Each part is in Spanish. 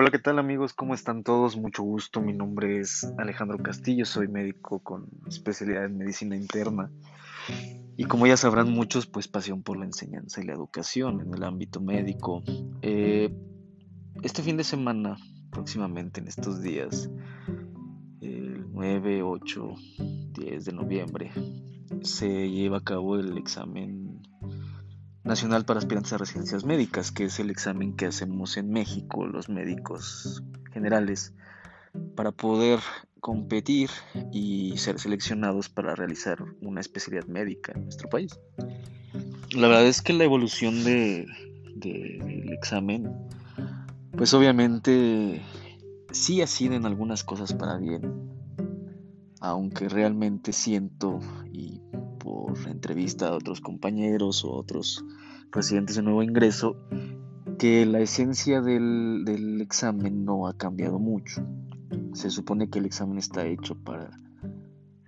Hola, ¿qué tal amigos? ¿Cómo están todos? Mucho gusto. Mi nombre es Alejandro Castillo, soy médico con especialidad en medicina interna. Y como ya sabrán muchos, pues pasión por la enseñanza y la educación en el ámbito médico. Eh, este fin de semana, próximamente en estos días, el 9, 8, 10 de noviembre, se lleva a cabo el examen nacional para aspirantes a residencias médicas, que es el examen que hacemos en México, los médicos generales, para poder competir y ser seleccionados para realizar una especialidad médica en nuestro país. La verdad es que la evolución del examen, pues obviamente sí ha sido en algunas cosas para bien, aunque realmente siento y por entrevista a otros compañeros o otros residentes de nuevo ingreso que la esencia del, del examen no ha cambiado mucho. Se supone que el examen está hecho para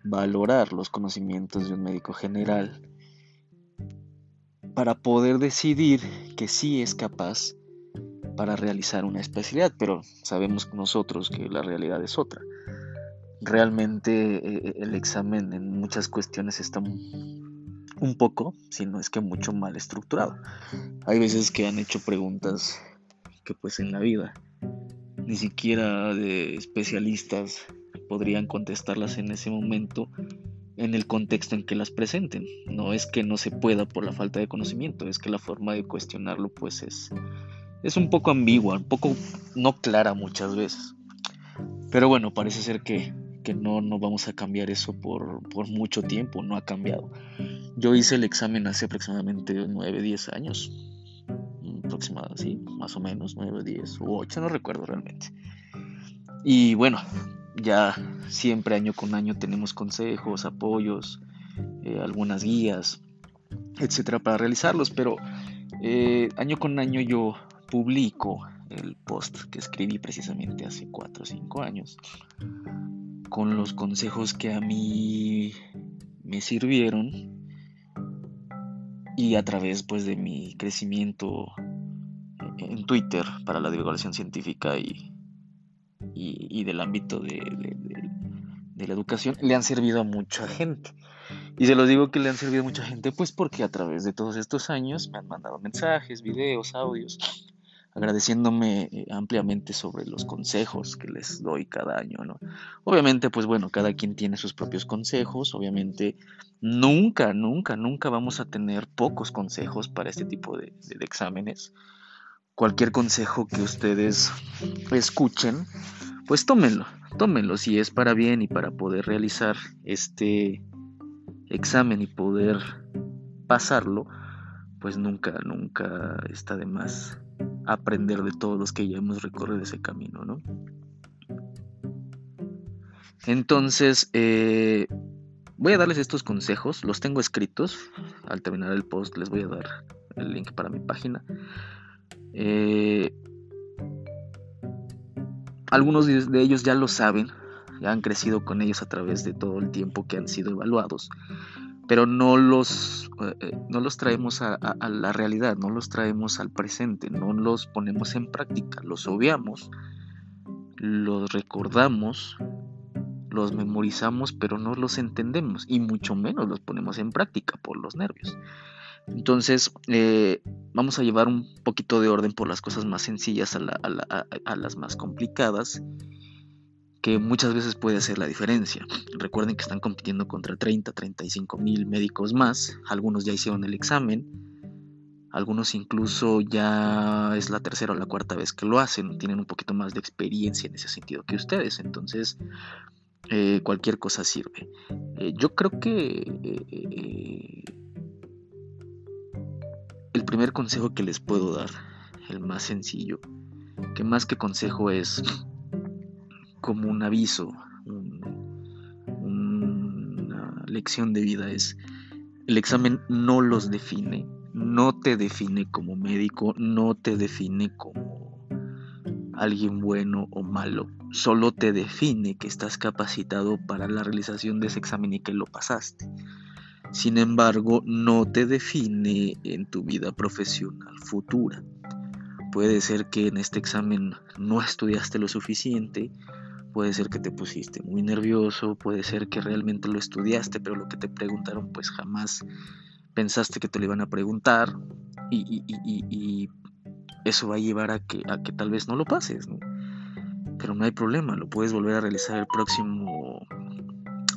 valorar los conocimientos de un médico general para poder decidir que sí es capaz para realizar una especialidad, pero sabemos nosotros que la realidad es otra realmente eh, el examen en muchas cuestiones está un poco, si no es que mucho mal estructurado. Hay veces que han hecho preguntas que pues en la vida ni siquiera especialistas podrían contestarlas en ese momento en el contexto en que las presenten. No es que no se pueda por la falta de conocimiento, es que la forma de cuestionarlo pues es, es un poco ambigua, un poco no clara muchas veces. Pero bueno, parece ser que que no, no vamos a cambiar eso por, mucho tiempo, no ha cambiado. Yo hice el examen hace aproximadamente 9, 10 años, aproximadamente, sí, más o menos, 9, 10 u 8, no recuerdo realmente. Y bueno, ya siempre año con año tenemos consejos, apoyos, eh, algunas guías, etcétera, para realizarlos, pero eh, año con año yo publico el post que escribí precisamente hace 4 o 5 años con los consejos que a mí me sirvieron y a través pues de mi crecimiento en Twitter para la divulgación científica y, y, del ámbito de, de, la educación le han servido a mucha gente. Y se los digo que le han servido a mucha gente pues porque a través de todos estos años me han mandado mensajes, videos, audios agradeciéndome eh, ampliamente sobre los consejos que les doy cada año. Obviamente, pues bueno, cada quien tiene sus propios consejos, obviamente nunca, nunca, nunca vamos a tener pocos consejos para este tipo de, exámenes. Cualquier consejo que ustedes escuchen, pues tómenlo, tómenlo si es para bien y para poder realizar este examen y poder pasarlo, pues nunca, nunca está de más aprender de todos los que ya hemos recorrido ese camino, ¿no? Entonces, eh, voy a darles estos consejos, los tengo escritos, al terminar el post les voy a dar el link para mi página. Eh, algunos de ellos ya lo saben, ya han crecido con ellos a través de todo el tiempo que han sido evaluados pero no los, eh, eh, no los traemos a, la realidad, no los traemos al presente, no los ponemos en práctica, los obviamos, los recordamos, los memorizamos, pero no los entendemos y mucho menos los ponemos en práctica por los nervios. Entonces, eh, vamos a llevar un poquito de orden por las cosas más sencillas a las más complicadas que muchas veces puede hacer la diferencia. Recuerden que están compitiendo contra 30, 35 mil médicos más, algunos ya hicieron el examen, algunos incluso ya es la tercera o la cuarta vez que lo hacen, tienen un poquito más de experiencia en ese sentido que ustedes, entonces eh, cualquier cosa sirve. Eh, yo creo que eh, el primer consejo que les puedo dar, el más sencillo, que más que consejo es como un aviso, una lección de vida es, el examen no los define, no te define como médico, no te define como alguien bueno o malo, solo te define que estás capacitado para la realización de ese examen y que lo pasaste. Sin embargo, no te define en tu vida profesional futura. Puede ser que en este examen no estudiaste lo suficiente, puede ser que te pusiste muy nervioso, puede ser que realmente lo estudiaste, pero lo que te preguntaron pues jamás pensaste que te lo iban a preguntar y, eso va a llevar a que, a que tal vez no lo pases. Pero no hay problema, lo puedes volver a realizar el próximo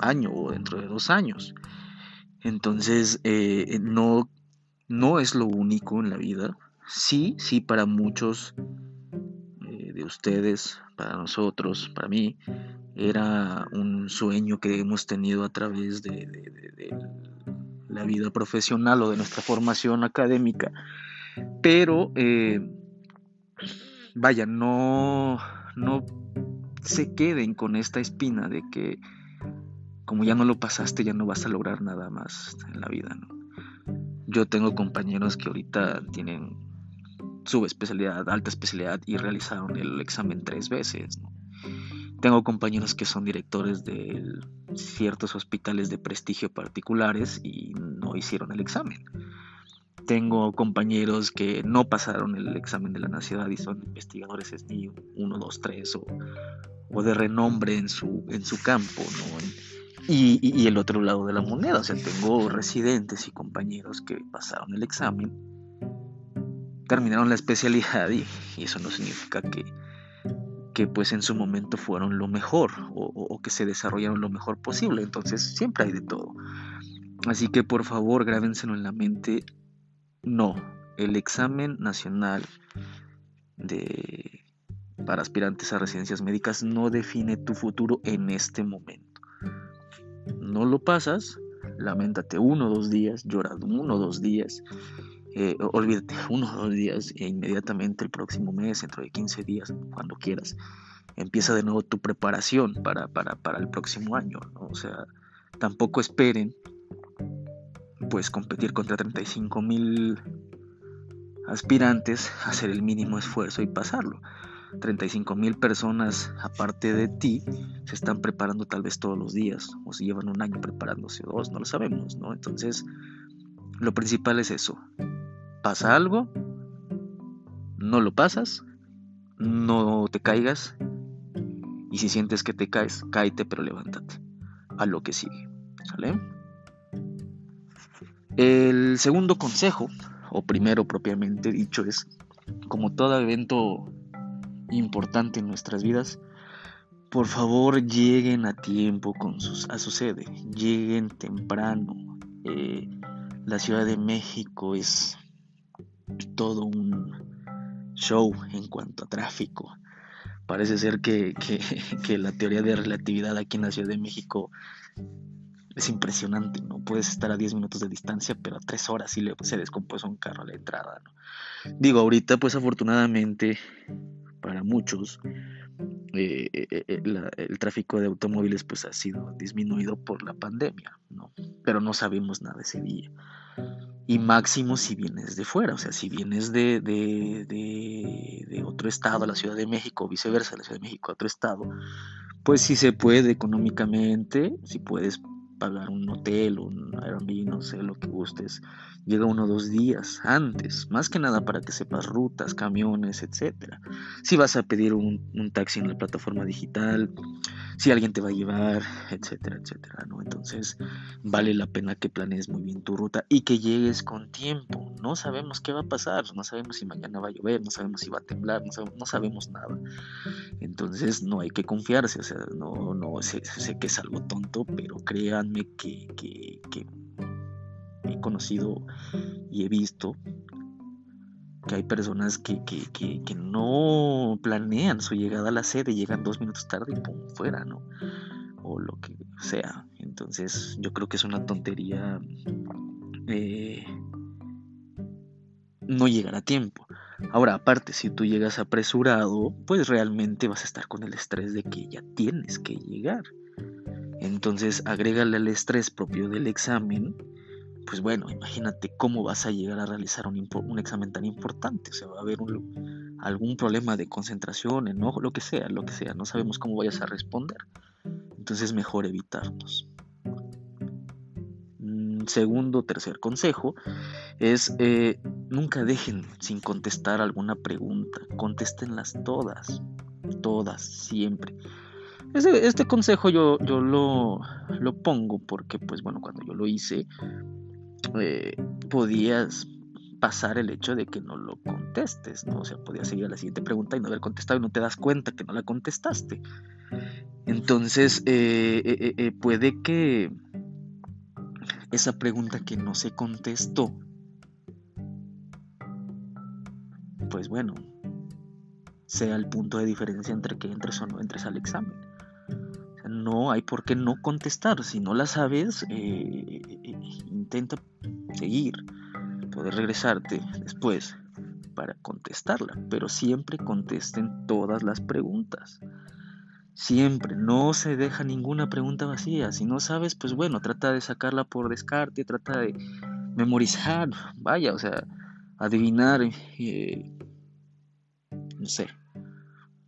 año o dentro de dos años. Entonces, eh, no, no es lo único en la vida. Sí, sí, para muchos de ustedes, para nosotros, para mí, era un sueño que hemos tenido a través de, la vida profesional o de nuestra formación académica. Pero, eh, vaya, no, no se queden con esta espina de que como ya no lo pasaste, ya no vas a lograr nada más en la vida. Yo tengo compañeros que ahorita tienen subespecialidad, alta especialidad y realizaron el examen tres veces. Tengo compañeros que son directores de ciertos hospitales de prestigio particulares y no hicieron el examen. Tengo compañeros que no pasaron el examen de la nacionalidad y son investigadores SNI 1, 2, 3 o, o de renombre en su, en su campo. Y, el otro lado de la moneda, o sea, tengo residentes y compañeros que pasaron el examen, terminaron la especialidad y, eso no significa que, que pues en su momento fueron lo mejor o, o, que se desarrollaron lo mejor posible. Entonces siempre hay de todo. Así que por favor grábenselo en la mente. No, el examen nacional de, para aspirantes a residencias médicas no define tu futuro en este momento no lo pasas, lamentate uno o dos días, llora uno o dos días, eh, olvídate uno o dos días e inmediatamente el próximo mes, dentro de 15 días, cuando quieras, empieza de nuevo tu preparación para, para, el próximo año. O sea, tampoco esperen pues competir contra 35 mil aspirantes, hacer el mínimo esfuerzo y pasarlo. 35 mil personas aparte de ti se están preparando tal vez todos los días o si llevan un año preparándose dos, no lo sabemos, ¿no? Entonces, lo principal es eso. Pasa algo, no lo pasas, no te caigas y si sientes que te caes, cáete pero levántate a lo que sigue, ¿sale? El segundo consejo, o primero propiamente dicho, es como todo evento importante en nuestras vidas, por favor lleguen a tiempo con sus, a su sede, lleguen temprano. Eh, la Ciudad de México es todo un show en cuanto a tráfico. Parece ser que, que, la teoría de relatividad aquí en la Ciudad de México es impresionante, ¿no? Puedes estar a 10 minutos de distancia, pero a 3 horas sí le, se descompuso un carro a la entrada, Digo, ahorita pues afortunadamente para muchos, eh, eh, eh, el tráfico de automóviles pues ha sido disminuido por la pandemia, ¿no? Pero no sabemos nada ese día. Y máximo si vienes de fuera, o sea, si vienes de, de, de, otro estado, a la Ciudad de México, o viceversa, la Ciudad de México a otro estado, pues si se puede económicamente, si puedes pagar un hotel, un Airbnb, no sé, lo que gustes, llega uno dos días antes, más que nada para que sepas rutas, camiones, etcétera. Si vas a pedir un, taxi en la plataforma digital, si alguien te va a llevar, etcétera, etcétera, ¿no? Entonces vale la pena que planees muy bien tu ruta y que llegues con tiempo. No sabemos qué va a pasar, no sabemos si mañana va a llover, no sabemos si va a temblar, no sabemos, nada. Entonces no hay que confiarse, o sea, no, no sé, sé que es algo tonto, pero créanme que, que, que he conocido y he visto que hay personas que, no planean su llegada a la sede, llegan dos minutos tarde y pum, fuera, ¿no? O lo que sea. Entonces yo creo que es una tontería eh, no llegar a tiempo. Ahora, aparte, si tú llegas apresurado, pues realmente vas a estar con el estrés de que ya tienes que llegar. Entonces, agrégale al estrés propio del examen pues bueno, imagínate cómo vas a llegar a realizar un, examen tan importante. O sea, va a haber algún problema de concentración, enojo, lo que sea, lo que sea. No sabemos cómo vayas a responder. Entonces es mejor evitarnos. Mm, un segundo tercer consejo es eh, nunca dejen sin contestar alguna pregunta, contéstenlas todas, todas, siempre. Este, consejo yo, yo lo, lo, pongo porque, pues bueno, cuando yo lo hice, eh, podías pasar el hecho de que no lo contestes, ¿no? O sea, podías seguir a la siguiente pregunta y no haber contestado y no te das cuenta que no la contestaste. Entonces, eh, puede que esa pregunta que no se contestó, pues bueno, sea el punto de diferencia entre que entres o no entres al examen. No hay por qué no contestar. Si no la sabes, eh, intenta seguir, poder regresarte después para contestarla, pero siempre contesten todas las preguntas. Siempre, no se deja ninguna pregunta vacía. Si no sabes, pues bueno, trata de sacarla por descarte, trata de memorizar, vaya, o sea, adivinar, eh, no sé,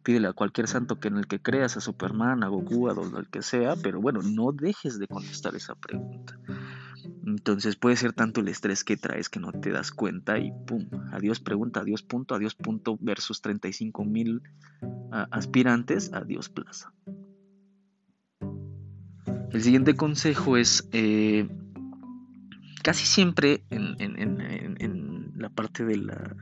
pídele a cualquier santo que en el que creas, a Superman, a Goku, a donde el que sea, pero bueno, no dejes de contestar esa pregunta. Entonces puede ser tanto el estrés que traes que no te das cuenta y pum, adiós pregunta, adiós punto, adiós punto versus 35 mil aspirantes, adiós plaza. El siguiente consejo es eh, casi siempre en, en, la parte de la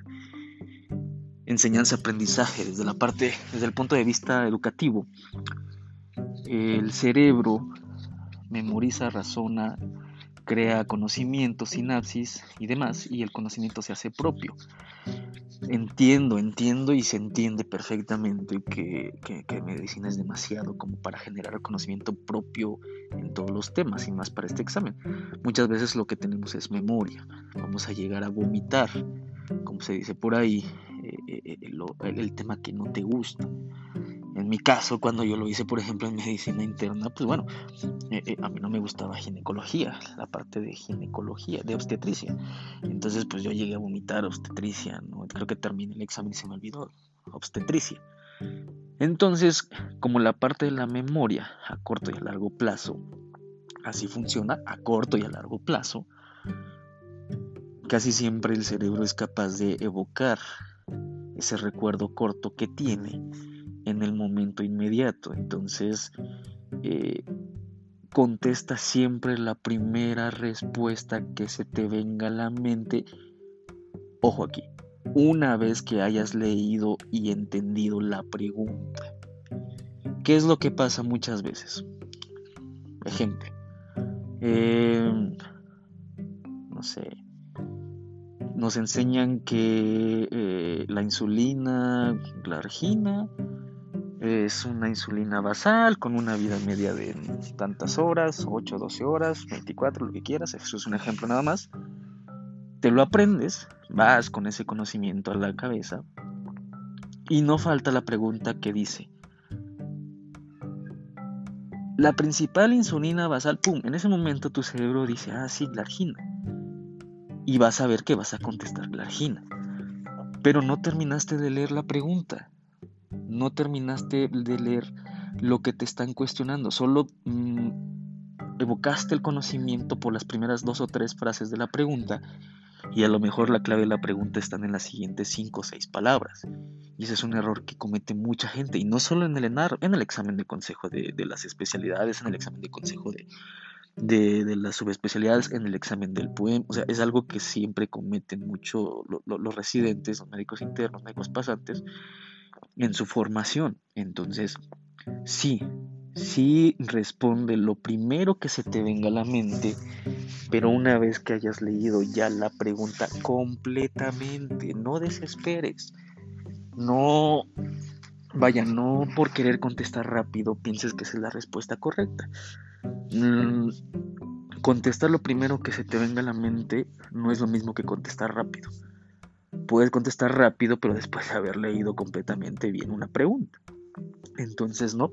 enseñanza-aprendizaje, desde la parte, desde el punto de vista educativo, el cerebro memoriza, razona, crea conocimiento, sinapsis y demás, y el conocimiento se hace propio. Entiendo, entiendo y se entiende perfectamente que, que, medicina es demasiado como para generar conocimiento propio en todos los temas y más para este examen. Muchas veces lo que tenemos es memoria. Vamos a llegar a vomitar, como se dice por ahí, eh, eh, eh, el tema que no te gusta. En mi caso, cuando yo lo hice, por ejemplo, en medicina interna, pues bueno, a mí no me gustaba ginecología, la parte de ginecología, de obstetricia. Entonces, pues yo llegué a vomitar obstetricia. Creo que terminé el examen y se me olvidó, obstetricia. Entonces, como la parte de la memoria a corto y a largo plazo, así funciona, a corto y a largo plazo, casi siempre el cerebro es capaz de evocar ese recuerdo corto que tiene en el momento inmediato. Entonces, eh, contesta siempre la primera respuesta que se te venga a la mente. Ojo aquí, una vez que hayas leído y entendido la pregunta. ¿Qué es lo que pasa muchas veces? Ejemplo. Em, no sé. Nos enseñan que eh, la insulina, la argina, es una insulina basal con una vida media de tantas horas, 8, 12 horas, 24, lo que quieras. Eso es un ejemplo nada más. Te lo aprendes, vas con ese conocimiento a la cabeza y no falta la pregunta que dice, la principal insulina basal, pum, en ese momento tu cerebro dice, ah, sí, la argina. Y vas a ver que vas a contestar la argina. Pero no terminaste de leer la pregunta no terminaste de leer lo que te están cuestionando, solo mm, evocaste el conocimiento por las primeras dos o tres frases de la pregunta y a lo mejor la clave de la pregunta está en las siguientes cinco o seis palabras. Y ese es un error que comete mucha gente, y no solo en el examen de consejo de, las especialidades, en el examen de consejo de, de, las subespecialidades, en el examen del PUEM. O sea, es algo que siempre cometen mucho los residentes, los médicos internos, médicos pasantes, en su formación. Entonces, sí, sí responde lo primero que se te venga a la mente, pero una vez que hayas leído ya la pregunta completamente, no desesperes. No, vaya, no por querer contestar rápido pienses que esa es la respuesta correcta. Mm, contestar lo primero que se te venga a la mente no es lo mismo que contestar rápido puedes contestar rápido, pero después de haber leído completamente bien una pregunta. Entonces, no,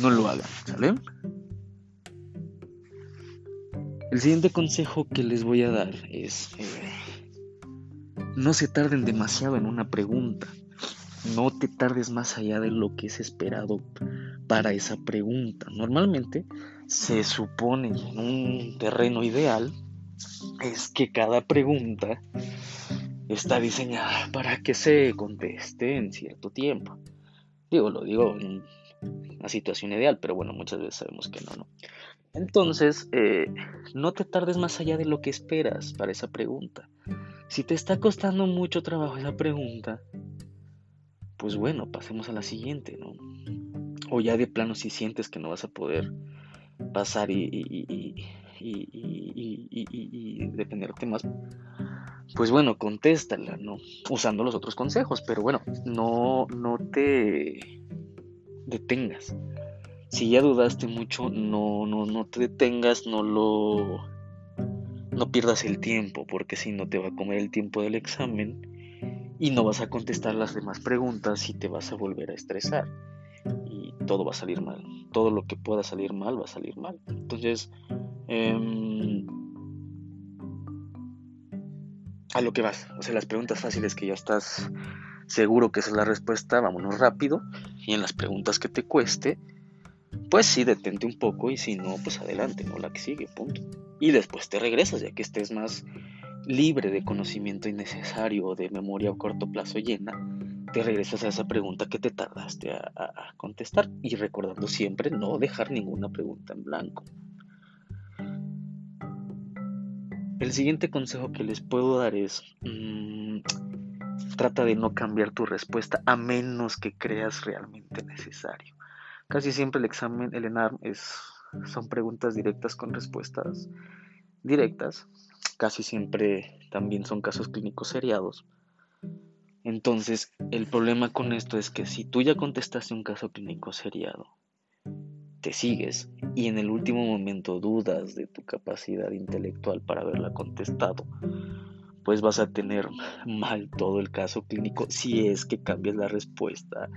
no lo hagan, ¿sale? El siguiente consejo que les voy a dar es, eh, no se tarden demasiado en una pregunta. No te tardes más allá de lo que es esperado para esa pregunta. Normalmente se supone en un terreno ideal es que cada pregunta está diseñada para que se conteste en cierto tiempo. Digo, lo digo en una situación ideal, pero bueno, muchas veces sabemos que no, ¿no? Entonces, eh, no te tardes más allá de lo que esperas para esa pregunta. Si te está costando mucho trabajo esa pregunta, pues bueno, pasemos a la siguiente, ¿no? O ya de plano si sientes que no vas a poder pasar y, y, y, detenerte más, pues bueno, contéstala, ¿no? Usando los otros consejos, pero bueno, no, no te detengas. Si ya dudaste mucho, no, no, no te detengas, no lo. No pierdas el tiempo, porque si no te va a comer el tiempo del examen y no vas a contestar las demás preguntas y te vas a volver a estresar. Y todo va a salir mal. Todo lo que pueda salir mal va a salir mal. Entonces, em, a lo que vas. O sea, las preguntas fáciles que ya estás seguro que esa es la respuesta, vámonos rápido. Y en las preguntas que te cueste, pues sí, detente un poco y si no, pues adelante, ¿no? La que sigue, punto. Y después te regresas, ya que estés más libre de conocimiento innecesario o de memoria a corto plazo llena, te regresas a esa pregunta que te tardaste a, a contestar y recordando siempre no dejar ninguna pregunta en blanco. El siguiente consejo que les puedo dar es, mmm, trata de no cambiar tu respuesta a menos que creas realmente necesario. Casi siempre el examen, el ENARM, es, son preguntas directas con respuestas directas. Casi siempre también son casos clínicos seriados. Entonces, el problema con esto es que si tú ya contestaste un caso clínico seriado te sigues y en el último momento dudas de tu capacidad intelectual para haberla contestado, pues vas a tener mal todo el caso clínico si es que cambias la respuesta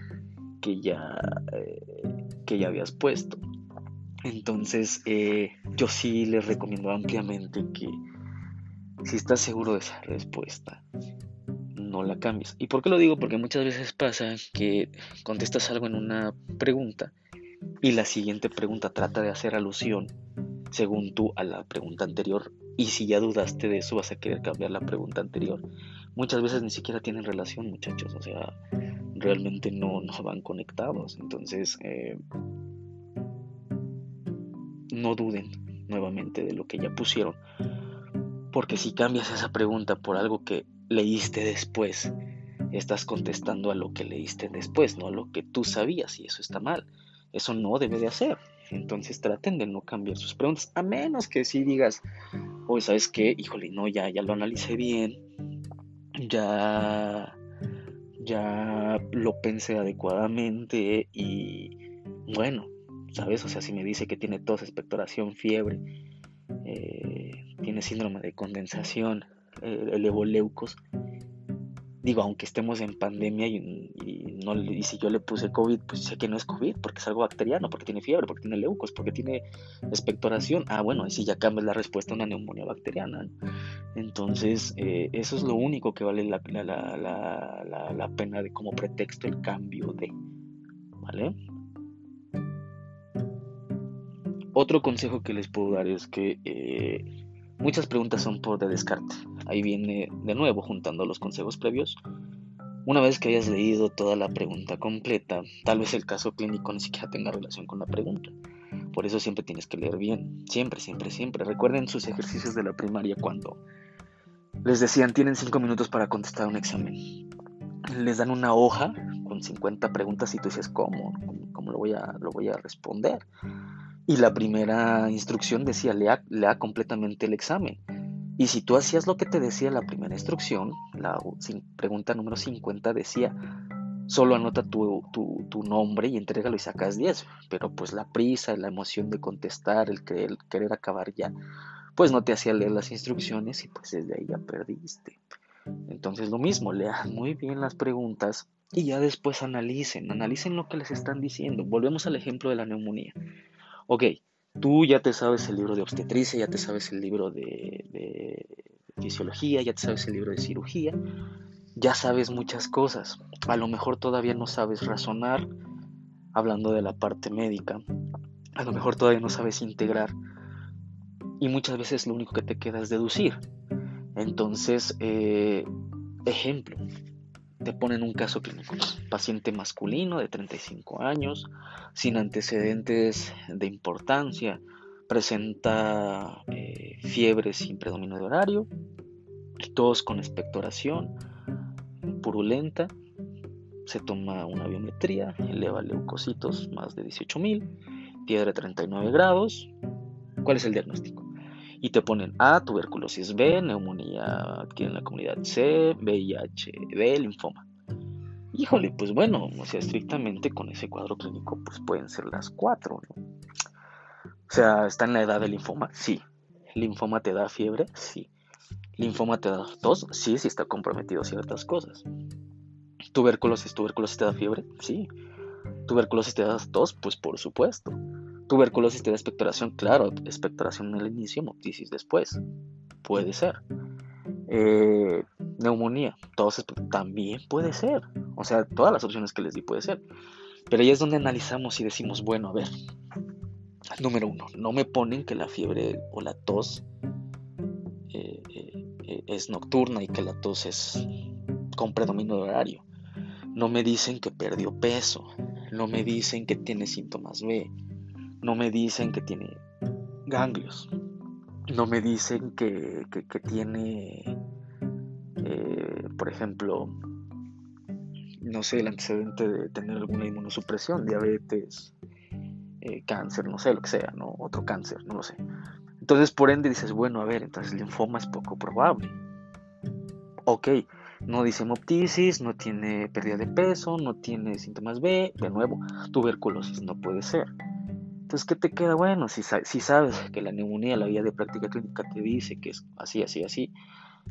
que ya, eh, que ya habías puesto. Entonces, eh, yo sí les recomiendo ampliamente que si estás seguro de esa respuesta, no la cambies. ¿Y por qué lo digo? Porque muchas veces pasa que contestas algo en una pregunta y la siguiente pregunta trata de hacer alusión, según tú, a la pregunta anterior. Y si ya dudaste de eso, vas a querer cambiar la pregunta anterior. Muchas veces ni siquiera tienen relación, muchachos. O sea, realmente no, no van conectados. Entonces, eh, no duden nuevamente de lo que ya pusieron. Porque si cambias esa pregunta por algo que leíste después, estás contestando a lo que leíste después, no a lo que tú sabías, y eso está mal. Eso no debe de hacer. Entonces traten de no cambiar sus preguntas, a menos que si digas, oye, ¿sabes qué? Híjole, no, ya, ya lo analicé bien, ya, ya lo pensé adecuadamente y bueno, ¿sabes? O sea, si me dice que tiene tos, expectoración, fiebre, eh, tiene síndrome de condensación, eh, elevoleucos, digo, aunque estemos en pandemia y, si yo le puse COVID, pues sé que no es COVID, porque es algo bacteriano, porque tiene fiebre, porque tiene leucos, porque tiene expectoración. Ah, bueno, si ya cambia la respuesta a una neumonía bacteriana. Entonces, eh, eso es lo único que vale la, pena de como pretexto el cambio de. ¿Vale? Otro consejo que les puedo dar es que eh, muchas preguntas son por de descarte. Ahí viene de nuevo juntando los consejos previos. Una vez que hayas leído toda la pregunta completa, tal vez el caso clínico ni siquiera tenga relación con la pregunta. Por eso siempre tienes que leer bien. Siempre, siempre, siempre. Recuerden sus ejercicios de la primaria cuando les decían tienen 5 minutos para contestar un examen. Les dan una hoja con 50 preguntas y tú dices, ¿cómo? ¿Cómo, lo, voy a, lo voy a responder? Y la primera instrucción decía, lea, lea completamente el examen. Y si tú hacías lo que te decía la primera instrucción, la pregunta número 50 decía, solo anota tu, nombre y entrégalo y sacas 10. Pero pues la prisa, la emoción de contestar, el, querer acabar ya, pues no te hacía leer las instrucciones y pues desde ahí ya perdiste. Entonces lo mismo, lean muy bien las preguntas y ya después analicen, analicen lo que les están diciendo. Volvemos al ejemplo de la neumonía. Ok, Tú ya te sabes el libro de obstetricia, ya te sabes el libro de, fisiología, ya te sabes el libro de cirugía, ya sabes muchas cosas. A lo mejor todavía no sabes razonar hablando de la parte médica. a lo mejor todavía no sabes integrar y muchas veces lo único que te queda es deducir. Entonces, eh, ejemplo, te ponen un caso clínico, paciente masculino de 35 años, sin antecedentes de importancia, presenta eh, fiebre sin predominio de horario, tos con expectoración, purulenta, se toma una biometría, eleva leucocitos más de 18.000, fiebre 39 grados. ¿Cuál es el diagnóstico? Y te ponen A, tuberculosis B, neumonía aquí en la comunidad C, VIH, D, linfoma. Híjole, pues bueno, o sea, estrictamente con ese cuadro clínico, pues pueden ser las cuatro, ¿no? O sea, ¿está en la edad del linfoma? Sí. ¿Linfoma te da fiebre? Sí. ¿Linfoma te da tos? Sí, sí está comprometido ciertas cosas. ¿Tuberculosis? ¿Tuberculosis te da fiebre? Sí. ¿Tuberculosis te da tos? Pues por supuesto. ¿Tuberculosis te da expectoración? Claro, expectoración el inicio, motisis después. Puede ser. Eh, neumonía, tos también puede ser. O sea, todas las opciones que les di puede ser. Pero ahí es donde analizamos y decimos, bueno, a ver, número uno, no me ponen que la fiebre o la tos eh, eh, es nocturna y que la tos es con predominio de horario. No me dicen que perdió peso, no me dicen que tiene síntomas B, no me dicen que tiene ganglios, no me dicen que, tiene, eh, por ejemplo, no sé, el antecedente de tener alguna inmunosupresión, diabetes, eh, cáncer, no sé, lo que sea, ¿no? Otro cáncer, no lo sé. Entonces, por ende, dices, bueno, a ver, entonces el linfoma es poco probable. Ok, no dice hemoptisis, no tiene pérdida de peso, no tiene síntomas B, de nuevo, tuberculosis no puede ser. Entonces, ¿qué te queda? Bueno, si, sabes que la neumonía, la guía de práctica clínica te dice que es así, así, así,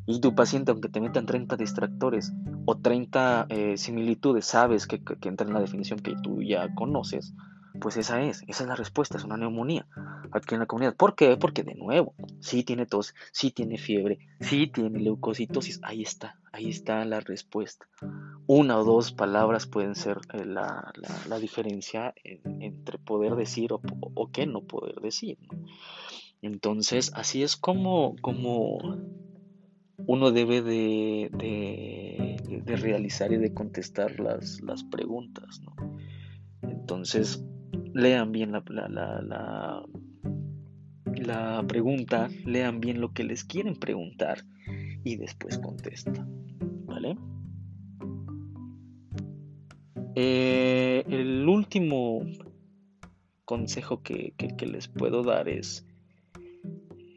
y tu paciente, aunque te metan 30 distractores o 30 eh, similitudes, sabes que, que entra en la definición que tú ya conoces, pues esa es, esa es la respuesta, es una neumonía aquí en la comunidad. ¿Por qué? Porque de nuevo, sí tiene tos, sí tiene fiebre, sí tiene leucocitosis, ahí está, ahí está la respuesta. Una o dos palabras pueden ser eh, la, diferencia entre poder decir o, o, qué no poder decir. Entonces, así es como, como uno debe de, de, realizar y de contestar las, las preguntas. Entonces, lean bien la, la, la, pregunta, lean bien lo que les quieren preguntar y después contestan. ¿Vale? Eh, el último consejo que, les puedo dar es,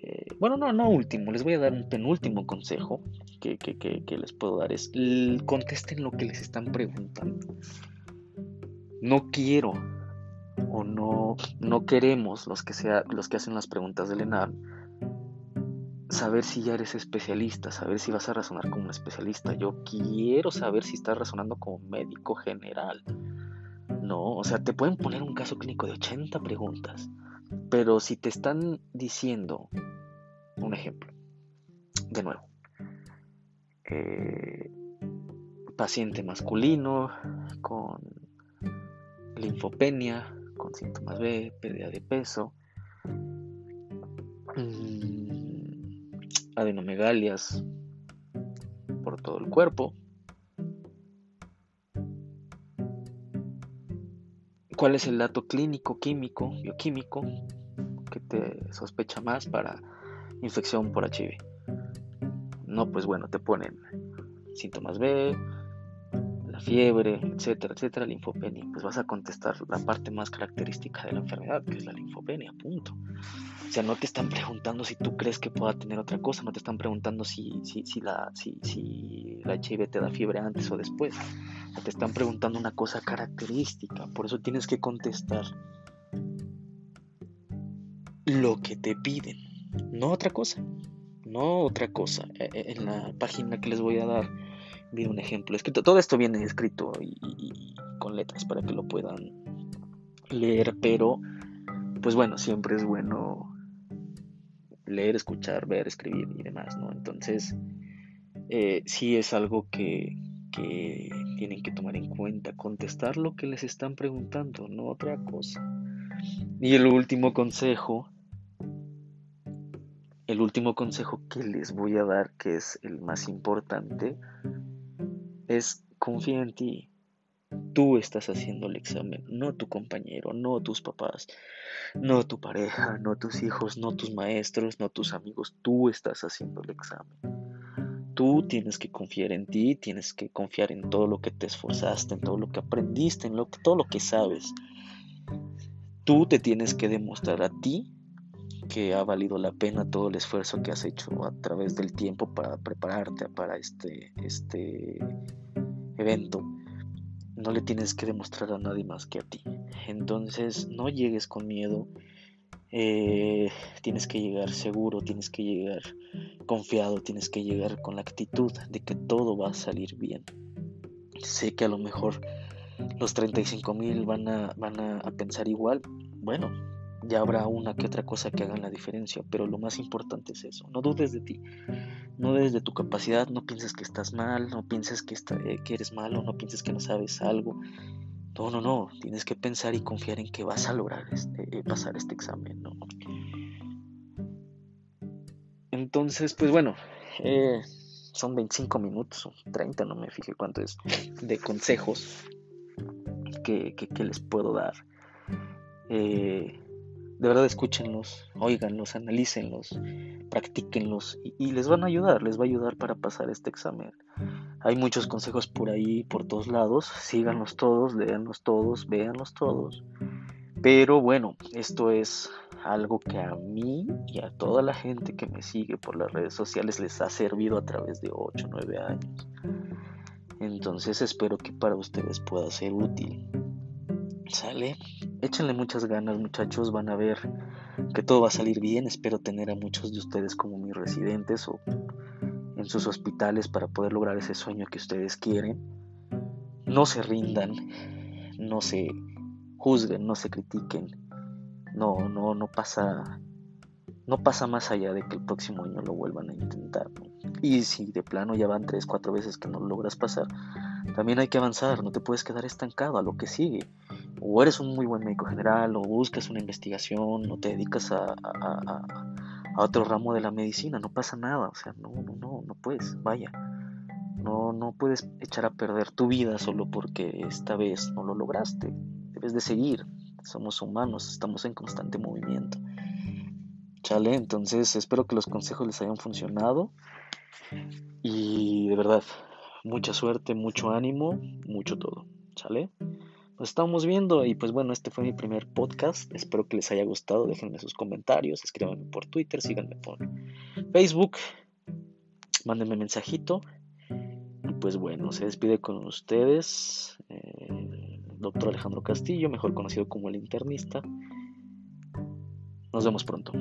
eh, bueno, no, no último, les voy a dar un penúltimo consejo que, que les puedo dar es, contesten lo que les están preguntando. No quiero o no, no queremos los que, sea, los que hacen las preguntas del ENAR saber si ya eres especialista, saber si vas a razonar como un especialista. Yo quiero saber si estás razonando como médico general. No, o sea, te pueden poner un caso clínico de 80 preguntas, pero si te están diciendo, un ejemplo, de nuevo, eh, paciente masculino con linfopenia, con síntomas B, pérdida de peso, mm, adenomegalias por todo el cuerpo. ¿Cuál es el dato clínico, químico, bioquímico que te sospecha más para infección por HIV? No, pues bueno, te ponen síntomas B, fiebre, etcétera, etcétera, linfopenia. Pues vas a contestar la parte más característica de la enfermedad, que es la linfopenia, punto. O sea, no te están preguntando si tú crees que pueda tener otra cosa, no te están preguntando si, si, si, la, si, si la HIV te da fiebre antes o después. Te están preguntando una cosa característica, por eso tienes que contestar lo que te piden, no otra cosa, no otra cosa. E, e, en la página que les voy a dar viene un ejemplo escrito. Todo esto viene escrito y, con letras para que lo puedan leer, pero pues bueno, siempre es bueno leer, escuchar, ver, escribir y demás, ¿no? Entonces, eh, sí es algo que, que tienen que tomar en cuenta, contestar lo que les están preguntando, no otra cosa. Y el último consejo, el último consejo que les voy a dar, que es el más importante, es confía en ti. Tú estás haciendo el examen, no tu compañero, no tus papás, no tu pareja, no tus hijos, no tus maestros, no tus amigos. Tú estás haciendo el examen. Tú tienes que confiar en ti, tienes que confiar en todo lo que te esforzaste, en todo lo que aprendiste, en todo lo que sabes. Tú te tienes que demostrar a ti que ha valido la pena todo el esfuerzo que has hecho a través del tiempo para prepararte para este, este evento. No le tienes que demostrar a nadie más que a ti. Entonces no llegues con miedo. Eh, tienes que llegar seguro, tienes que llegar confiado, tienes que llegar con la actitud de que todo va a salir bien. Sé que a lo mejor los 35 mil van, a, van a, pensar igual. Bueno, ya habrá una que otra cosa que hagan la diferencia, pero lo más importante es eso. No dudes de ti, no dudes de tu capacidad, no pienses que estás mal, no pienses que, eh, que eres malo, no pienses que no sabes algo. No, no, no, tienes que pensar y confiar en que vas a lograr este, eh, pasar este examen. ¿no? Entonces, pues bueno, eh, son 25 minutos, o 30, no me fijé cuánto es, de consejos que, les puedo dar. Eh, de verdad escúchenlos, oíganlos, analícenlos, practíquenlos y, y, les van a ayudar, les va a ayudar para pasar este examen. Hay muchos consejos por ahí, por todos lados, síganlos todos, léanlos todos, véanlos todos. Pero bueno, esto es algo que a mí y a toda la gente que me sigue por las redes sociales les ha servido a través de 8 o 9 años. Entonces espero que para ustedes pueda ser útil. ¿Sale? Échenle muchas ganas muchachos, van a ver que todo va a salir bien. Espero tener a muchos de ustedes como mis residentes o en sus hospitales para poder lograr ese sueño que ustedes quieren. No se rindan, no se juzguen, no se critiquen no, no, no pasa, no pasa más allá de que el próximo año lo vuelvan a intentar. Y si de plano ya van tres, cuatro veces que no lo logras pasar, también hay que avanzar, no te puedes quedar estancado a lo que sigue. O eres un muy buen médico general, o buscas una investigación, o te dedicas a, otro ramo de la medicina, no pasa nada, o sea, no, no, no, no puedes, vaya. No, no puedes echar a perder tu vida solo porque esta vez no lo lograste. Debes de seguir, somos humanos, estamos en constante movimiento. Chale, entonces espero que los consejos les hayan funcionado. Y de verdad, mucha suerte, mucho ánimo, mucho todo. ¿Sale? Nos estamos viendo y pues bueno, este fue mi primer podcast. Espero que les haya gustado. Déjenme sus comentarios, escríbanme por Twitter, síganme por Facebook, mándenme mensajito. Y pues bueno, se despide con ustedes. Eh, doctor Alejandro Castillo, mejor conocido como el internista. Nos vemos pronto.